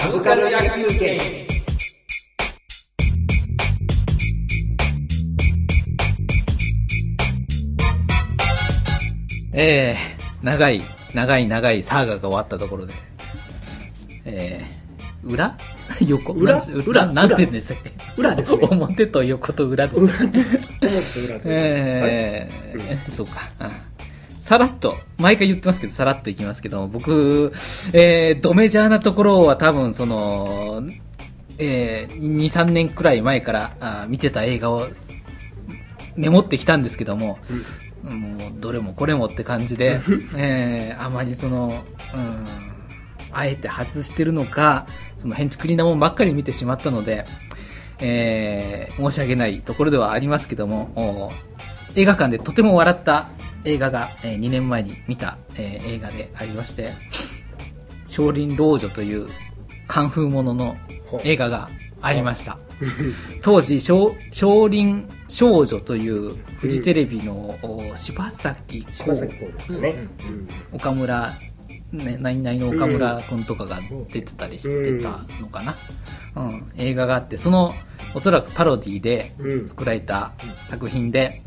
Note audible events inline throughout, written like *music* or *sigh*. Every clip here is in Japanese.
サブカル野球券えー、長い、長い長いサーガが終わったところで、えー、裏？*laughs* 横？裏？裏？なんて言うんでしたっけ？裏？ですね。*laughs* 表と横と裏でしたっけ思って裏で *laughs* えーそうか。うんさらっと、毎回言ってますけど、さらっといきますけど、僕、えー、ドメジャーなところは多分、その、えー、2、3年くらい前からあー見てた映画をメモってきたんですけども、もう、どれもこれもって感じで、*laughs* えー、あまりその、うん、あえて外してるのか、その、変築りなもんばっかり見てしまったので、えー申し訳ないところではありますけども、お映画館でとても笑った映画が、え2年前に見た、えー映画でありまして、少林老女というカンフーものの映画がありました。*laughs* 当時、少少林少女というフジテレビの、お柴咲コウ柴咲コウですかね。岡村、ね、ナインナイの岡村君とかが出てたりしてたのかな、うん。映画があってそのおそらくパロディでうん。作られた作品で、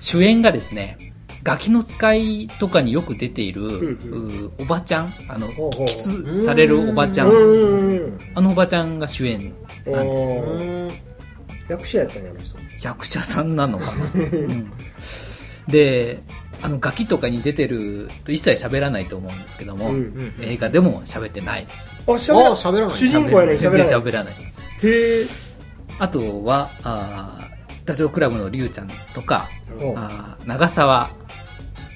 主演がですねガキの使いとかによく出ている、んうおばちゃんあのほうほう。キスされるおばちゃん、うんうんうん。あのおばちゃんが主演なんです。役者やったんやあの人。役者さんなのかな、*laughs* うん、であのガキとかに出てると一切喋らないと思うんですけども、うん映画でも喋ってないです。あ、喋らあ喋らない。主人公やのに全然喋らない。喋らないです。へえ。あとはあーダチョウ倶楽部のりゅうちゃんとかおあー長澤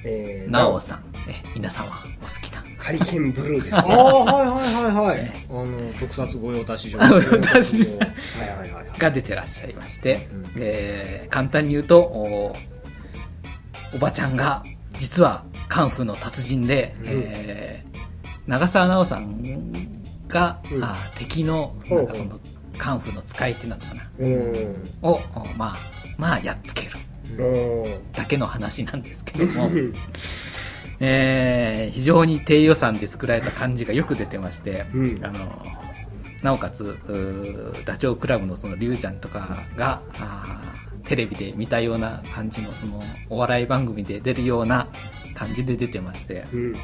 えー奈緒さん、え皆様お好きな。ハリケーンブルーですあね。あはいはいはいはい。あの特撮御用達上。御用達はいはいはいはい。が出てらっしゃいまして、えー簡単に言うとおおばちゃんが実はカンフーの達人で、えー長澤奈緒さんが、うん。あー敵のなんかそのカンフーの使い手なのかなうん。をおまあまあやっつけるうん。だけの話なんですけども、えー非常に低予算で作られた感じがよく出てまして、うんあのなおかつダチョウ倶楽部のそのリュウちゃんとかがテレビで見たような感じのそのお笑い番組で出るような感じで出てまして、うん。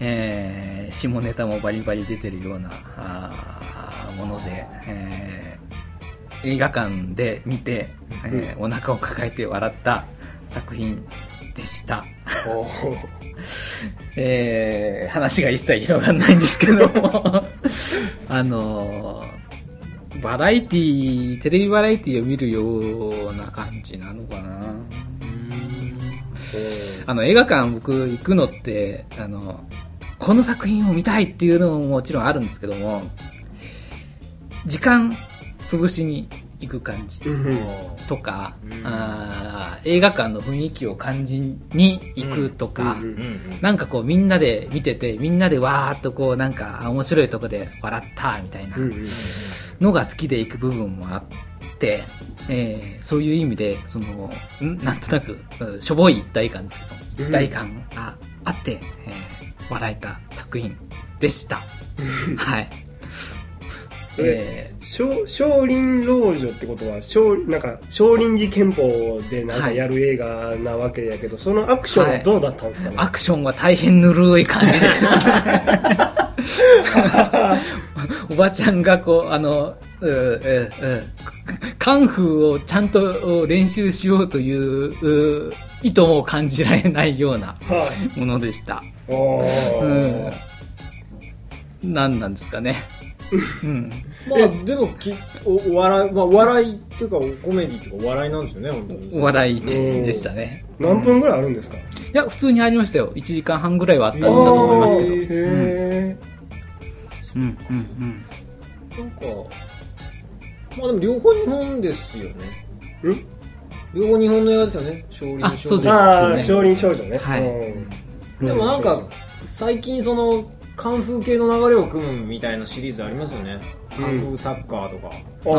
えー下ネタもバリバリ出てるようなあーもので、えー映画館で見て、えーお腹を抱えて笑った作品でした。*laughs* えー話が一切広がらないんですけども。*laughs* あのーバラエティテレビバラエティを見るような感じなのかな。あの映画館僕行くのってあのこの作品を見たいっていうのももちろんあるんですけども時間潰しに行く感じうん。とか、あー映画館の雰囲気を感じに行くとか、うんうんなんかこうみんなで見ててみんなでわーっとこうなんかあ面白いとこで笑ったみたいなうんうんのが好きで行く部分もあって、えーそういう意味でそのん？なんとなくうんしょぼい一体感ですけど一体感があって、えー笑えた作品でした。はい。えー少少林老女ってことは少なんか少林寺拳法でなんかやる映画なわけやけど、そのアクションはどうだったんですかね、アクションは大変ぬるい感じです。*laughs* おばちゃんがこう、あの、うううカンフーをちゃんと練習しようというう意図も感じられないようなはい、ものでした。おーうん。何なんですかね。うん。まあでもきおお笑いまあお笑いっていうかコメディっていうかお笑いなんですよね本当に。お笑いですうんでしたね。何分ぐらいあるんですか、いや、普通にありましたよ。1時間半ぐらいはあったんだと思いますけど。へえ、うん、うん、うん。なんかまあでも両方日本ですよね。うん？両方日本の映画ですよね。少林少女。あそうですね。少林少女ね、はい。うん。でもなんか最近そのカンフー系の流れを組むみたいなシリーズありますよね。カンフーサッカーとか、あー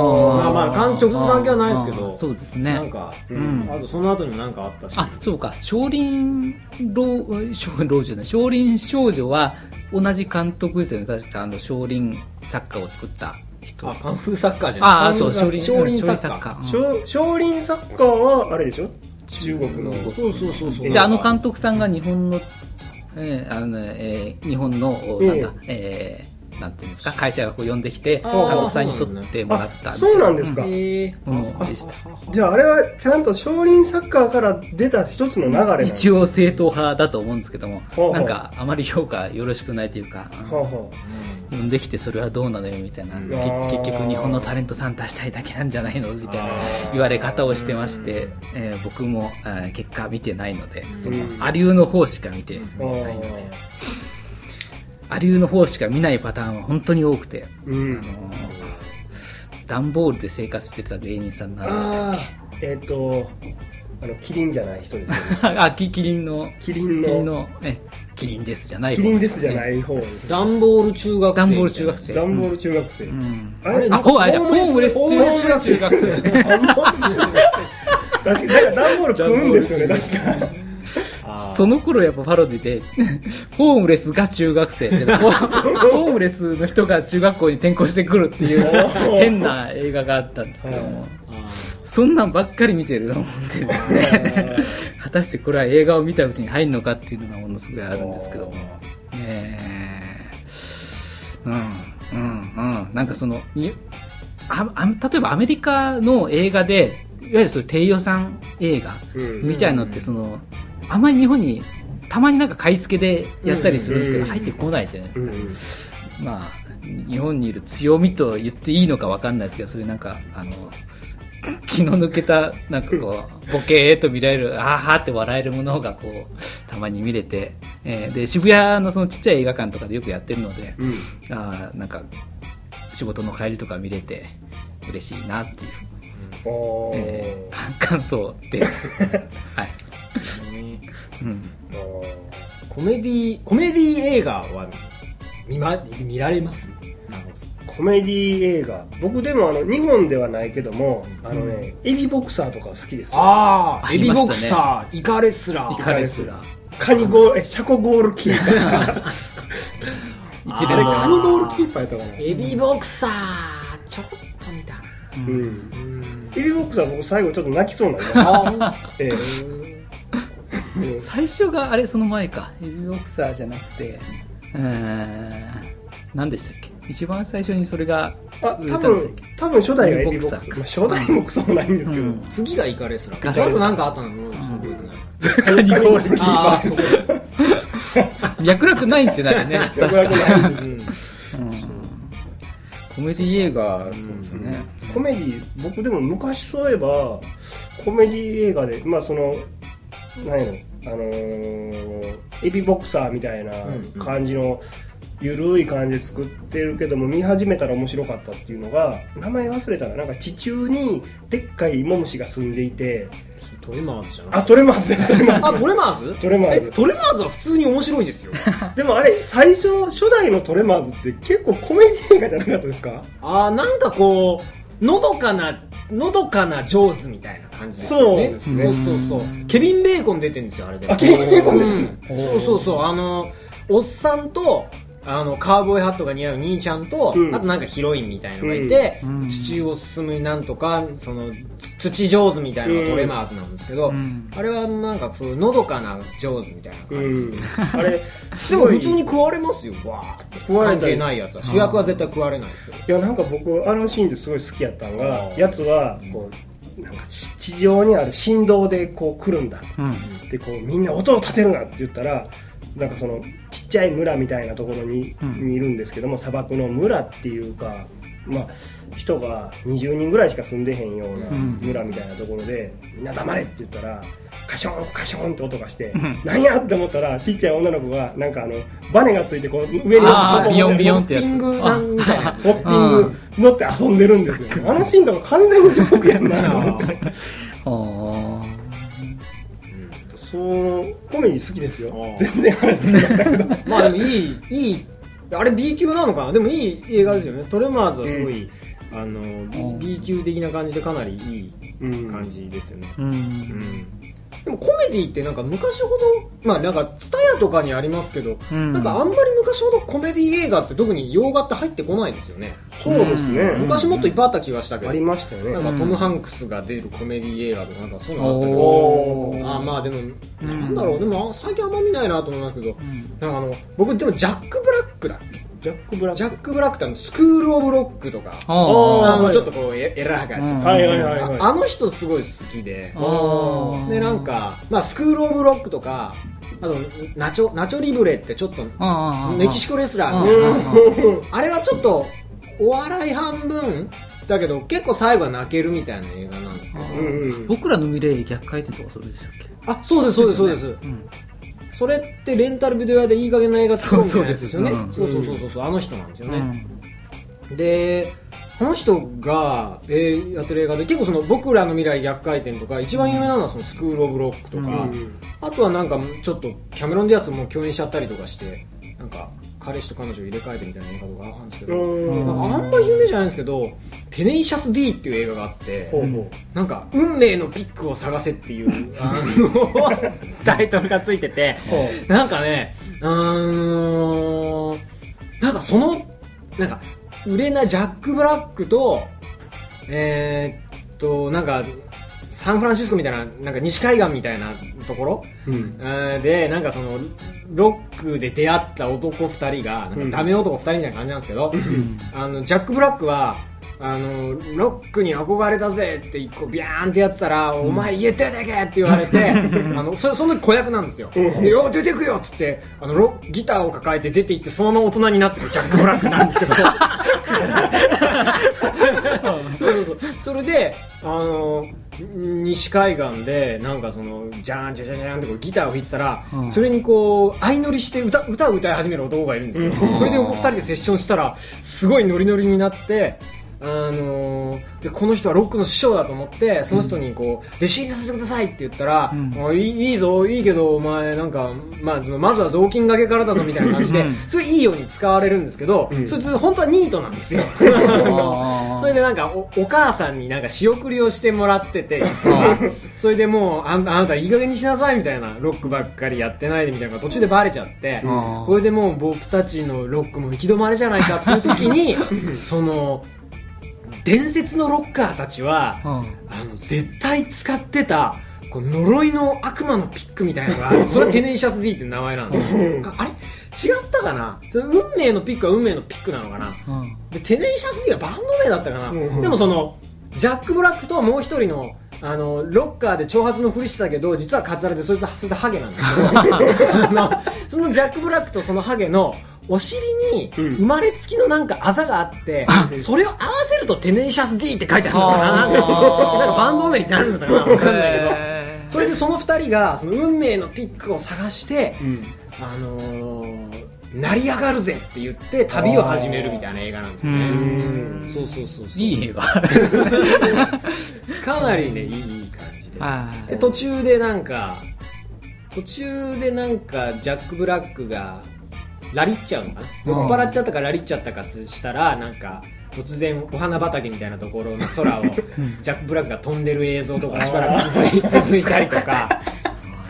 まあまあ関直接関係はないですけど。そうですね。なんか、ん。あとその後にもなんかあったし。あそうか。少林老 *laughs* 少老女ね少林少女は同じ監督ですよね。確かあの少林作家を作った人。あカンフーサッカーじゃない。ああそう少林少林サッカー。ー。少少林サッカーはあれでしょ？中国の。そうそうそうそう。であの監督さんが日本の、えーあのえー日本のええ。なんだ、えーなんていうんですか会社がこう呼んできて監あー。督さんに撮ってもらったあそうなんですか、へえものでした。じゃああれはちゃんと少林サッカーから出た一つの流れなんです一応正統派だと思うんですけどもほうほう。なんかあまり評価よろしくないというか、はあは呼ん。できてそれはどうなのよみたいな、結局日本のタレントさん出したいだけなんじゃないのみたいな言われ方をしてまして、えー僕も、えー結果見てないのでそのうんアリューの方しか見てあないので。アリューの方しか見ないパターンは本当に多くて、うん。あのー段ボールで生活してた芸人さんなんでしたっあーえっ、とあのキリンじゃない人ですよね。け *laughs* あキキリンのキリンの。キリンの、ね、キリンですじゃない方キリンですじゃない方ですダンボール中学生ダンボール中学生。ダンボール中学生、うん。あれあほうあじゃあホームレスホームレス中学生。確かにだからダンボール食うんですよね確か。その頃やっぱパロディで、ホームレスが中学生で、ホホームレスの人が中学校に転校してくるっていう変な映画があったんですけども、そんなんばっかり見てると思ってですね、果たしてこれは映画を見たうちに入るのかっていうのがものすごいあるんですけど。も、えー。うん、うん、うん、なんかその、にああ例えばアメリカの映画で、いわゆるそ低予算映画うんみたいのってその、あんまり日本にたまになんか買い付けでやったりするんですけど、うん。入ってこないじゃないですか、うんまあ日本にいる強みと言っていいのかわかんないですけどそういうなんかあの *laughs* 気の抜けたなんかこうボケーっと見られるあーはーって笑えるものがこうたまに見れて、えーで渋谷のそのちっちゃい映画館とかでよくやってるので、うん。あーなんか仕事の帰りとか見れて嬉しいなっていう、おー。えー *laughs* 感想です。*laughs* はい、うん。コメディコメディ映画は見,、ま、見られます？コメディ映画。僕でもあの日本ではないけどもあのね、エビボクサーとか好きですよ。ああエビボクサーイカレスライーカレスラー。カニゴールえシャコゴールキーパー。*laughs* 一あれカ連のニゴールキーパーやったかな。エビボクサーちょっと見た。なうん。エビボクサー僕最後ちょっと泣きそうになりました。ええ。う *laughs* ん最初があれその前か。ヘビーボクサーじゃなくてうーん何でしたっけ？一番最初にそれがあ多売れたんでしたっ分け多分初代がエビボクサー、エビボクサーかまあ、初代もクソもないんですけど、うん。次がイカレスライカレスなん。かあったのないカニゴールキーあパあー脈絡ないん。ってなるね確か脈絡ないうん。コメディ映画そうですねコメディ僕でも昔そういえばコメディ映画でまあその何やろあのーエビボクサーみたいな感じのゆるい感じで作ってるけども見始めたら面白かったっていうのが名前忘れたな。なんか地中にでっかいイモムシが住んでいて。トレマーズじゃない？あトレマーズです。トレマーズ。あトレマーズ？トレマーズ。えトレマーズは普通に面白いですよ。*laughs* でもあれ最初初代のトレマーズって結構コメディ映画じゃなかったですか？ああなんかこうのどかなのどかなジョーズみたいな感じですよね。そうですね。そうそうそう。ケビン・ベーコン出てるんですよあれであケビンベーコン出てる。うん。そうそうそう。あのおっさんとあのカウボーイハットが似合う兄ちゃんと、うん。あとなんかヒロインみたいのがいて、うん。地中を進むなんとかそのつ土上手みたいなのがトレマーズなんですけど、ん。あれはなんかそういうのどかな上手みたいなう感じ、んあれでも普通に食われますよ。わーって食われたり。関係ないやつは主役は絶対食われないですけど。いやなんか僕あのシーンですごい好きやったんがやつはこうなんか地地上にある振動でこう来るんだ。うん。でこうみんな音を立てるなって言ったらなんかそのちっちゃい村みたいなところに,、うん。にいるんですけども砂漠の村っていうかまあ人が20人ぐらいしか住んでへんようなうん。村みたいなところで、みんな黙れって言ったらカションカションって音がして、んなんや？って思ったらちっちゃい女の子がなんかあのバネがついてこう上にビヨンビヨンンってやつ。ピングなんみたい。なホッピング乗って遊んでるんですよ。あのシーンとか完全にジョークやんなと思って。あそのコメディ好きですよ。全然話好きだったけどまあでもいいいいあれ B 級なのかな？でもいい映画ですよね。トレマーズはすごい、あのん。B, B 級的な感じでかなりいいうん感じですよね、うん。うん。でもコメディってなんか昔ほどまあなんかツタヤとかにありますけど、うん。なんかあんまり昔ほどコメディ映画って特に洋画って入ってこないですよね、そうですね、うん。昔もっといっぱいあった気がしたけど、ありましたよね。なんかトム・ハンクスが出るコメディ映画とかなんかそういうのあったけどあまあでも、なんだろう。でもあ最近あんま見ないなと思いますけど、なんかあの僕でもジャック・ブラックだ。ジャック・ブラック。ジャック・ブラックってあのスクール・オブ・ロックとかああのはい。ちょっとこうえエラーがちょっと、はいはいはいはい。ああの人すごい好きで。でなんか、まあ、スクール・オブ・ロックとかあとナチョナチョリブレってちょっとメキシコレスラーあみたいなーあれはちょっとお笑い半分だけど結構最後は泣けるみたいな映画なんですけど。僕らの未来逆回転とかそれでしたっけあそうですそうですそうです。うん。それってレンタルビデオ屋でいい加減な映画作るみたいなやつですよね。そうそうそうそうそうあの人なんですよね、うん。でこの人が、えーやってる映画で結構その僕らの未来逆回転とか一番有名なのはそのスクール・オブ・ロックとか、うん。あとはなんかちょっとキャメロン・ディアスとも共演しちゃったりとかしてなんか彼氏と彼女を入れ替えてみたいな映画とかあるんですけど、うん。なんかあんま有名じゃないんですけど「テネイシャス D」っていう映画があって、なんか「運命のピックを探せ」っていう *laughs* あのタイトルがついててほなんかねうーんなんかそのなんか売れないジャック・ブラックとえーっとなんかサンフランシスコみたいななんか西海岸みたいなところ、ううん。えーでなんかそのロックで出会った男2人がなんかダメ男2人みたいな感じなんですけど、あのジャック・ブラックはあのロックに憧れたぜって一個ビャーンってやってたら、お前家出てけって言われて *laughs* あのそその時子役なんですよ、でよ出てくよっつってあのロギターを抱えて出て行ってそのまま大人になってるジャック・ブラックなんですけど。*laughs* そうそうそう。それであの西海岸でなんかそのジャーンジャジャジャーンってこうギターを弾いてたら、うん。それにこう相乗りして歌歌を歌い始める男がいるんですよ、それで2人でセッションしたらすごいノリノリになってあのーでこの人はロックの師匠だと思ってその人にこう弟子入りさせてくださいって言ったら、ん。あいいいいぞいいけどお前なんか、まあ、まずは雑巾がけからだぞみたいな感じでうん。すごいいいように使われるんですけど、そいつ本当はニートなんですよ。*laughs* それでなんかおお母さんになんか仕送りをしてもらっててそれでもうあんあなたいい加減にしなさいみたいなロックばっかりやってないでみたいな途中でバレちゃってうん。これでもう僕たちのロックも行き止まりじゃないかっていう時に *laughs* その伝説のロッカーたちはうん。あの絶対使ってたこう呪いの悪魔のピックみたいなのがある。*laughs* それはテネイシャス D って名前なんですよ。あれ？違ったかな？運命のピックは運命のピックなのかな？うん。でテネイシャス D がバンド名だったかな、うん。でもそのジャック・ブラックともう一人のあのロッカーで長髪のふりしてたけど実はカツラでそいつはそれでハゲなんですけど *laughs* *laughs* そのジャック・ブラックとそのハゲのお尻にうん。生まれつきのなんかあざがあって、それを合わせるとテネイシャス D って書いてあるのかな。なんかバンド名になるのかな。わかんないけど。それでその二人がその運命のピックを探して、うん。あのー成り上がるぜって言って旅を始めるみたいな映画なんですよね。うん。そうそうそうそう。いい映画。*laughs* かなりねいい感じで。あで途中でなんか途中でなんかジャック・ブラックがラリっちゃうのかな？酔っ払っちゃったかラリっちゃったかしたらなんか突然お花畑みたいなところの空を *laughs* ジャック・ブラックが飛んでる映像とかしばらく続い続いたりとか。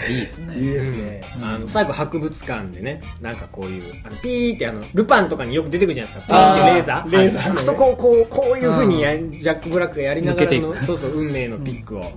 いいですね。いいですね。あの最後博物館でねなんかこういうあのピーってあのルパンとかによく出てくるじゃないですか。ピーってレーザー。あーレーザーのねあそこをこうこういうふうにやジャック・ブラックがやりながらのそうそう運命のピックを、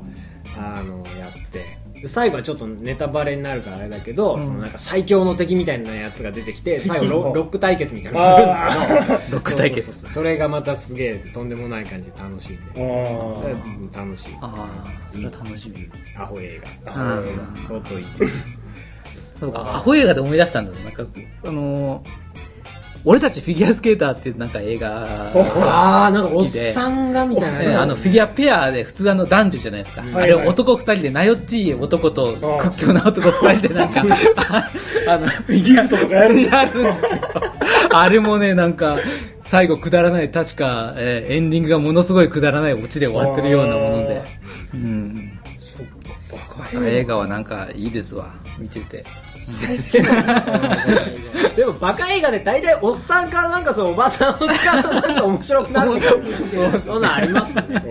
あのやって。で最後はちょっとネタバレになるからあれだけど、そのなんか最強の敵みたいなやつが出てきて *laughs* 最後ロロック対決みたいなのするんですけど *laughs* ロック対決。そうそうそうそれがまたすげえとんでもない感じで楽しいんで。楽しい。ああそれは楽しみ。アホ映画。あ相当いいです。*laughs* そうかアホ映画で思い出したんだよなんかあのー俺たちフィギュアスケーターっていうなんか映画ああなんかおっさんがみたいな。ねあのフィギュアペアで普通あの男女じゃないですか、あれはいはい男二人でなよっちい男とああ屈強な男二人でなんかあ *laughs* あのフィギュアとかやるんですよ。*laughs* あれもねなんか最後くだらない確か、えーエンディングがものすごいくだらないオチで終わってるようなもので。うん。映画はなんかいいですわ。見ててでもバカ映画で大体おっさんからなんかそのおばさんを使うとなんか面白くなるそうそんな。んありますね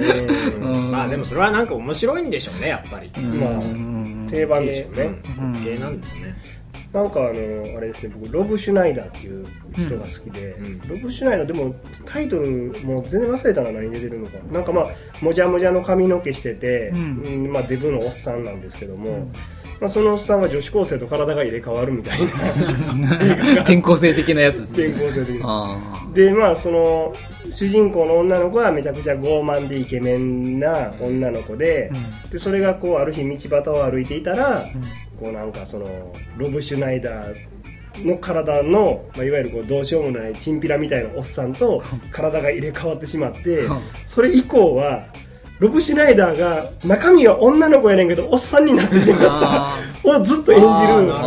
うん。まあでもそれはなんか面白いんでしょうねやっぱり。まあ定番でしょうね、うん。芸なんですね。なんかあのあれですね僕ロブ・シュナイダーっていう人が好きで、うん。ロブ・シュナイダーでもタイトルもう全然忘れたな何出てるのか。なんかまあもじゃもじゃの髪の毛してて、うん。うんまあ、デブのおっさんなんですけども、まあ、そのおっさんが女子高生と体が入れ替わるみたいな。*laughs* 転校生的なやつです転ね。校生的な。あでまあその主人公の女の子はめちゃくちゃ傲慢でイケメンな女の子で,、でそれがこうある日道端を歩いていたら、こうなんかそのロブ・シュナイダーの体の、まあ、いわゆるこうどうしようもないチンピラみたいなおっさんと体が入れ替わってしまってうん。それ以降はロブ・シュナイダーが中身は女の子やねんけどおっさんになってしまあった。*laughs* をずっと演じる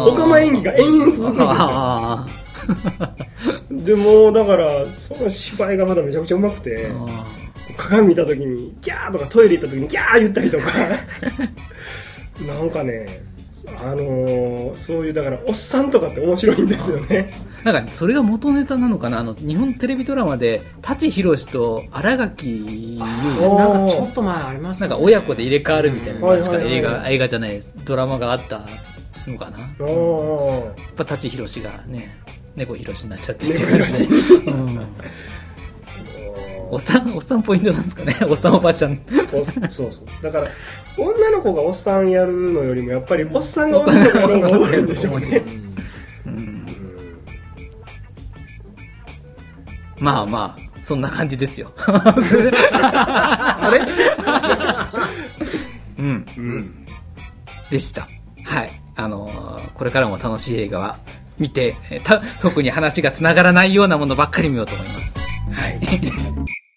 オカマ演技が延々続くんですよ。あでもだからその芝居がまだめちゃくちゃうまくてあ鏡見た時にギャーとかトイレ行った時にギャー言ったりとか。*laughs* なんかねあのーそういうだからおっさんとかって面白いんですよね。*laughs* なんかそれが元ネタなのかな？あの日本テレビドラマで舘ひろしと新垣結衣。なんかちょっと前ありましたね。なんか親子で入れ替わるみたいな、うん。確か映画映画じゃないですドラマがあったのかな？やっぱ舘ひろしがね猫ひろしになっちゃってっていう猫ひろし。うん *laughs* おっさんおっさんポイントなんですかね。*laughs* おっさんおばちゃん。おそうそう。だから女の子がおっさんやるのよりもやっぱりおっさんが女の子やるのが多いんでしょうね *laughs* まあまあそんな感じですよ。あ *laughs* れうん。うん。でした。はい。あのーこれからも楽しい映画は見て、えーた特に話が繋がらないようなものばっかり見ようと思います。はい。*laughs*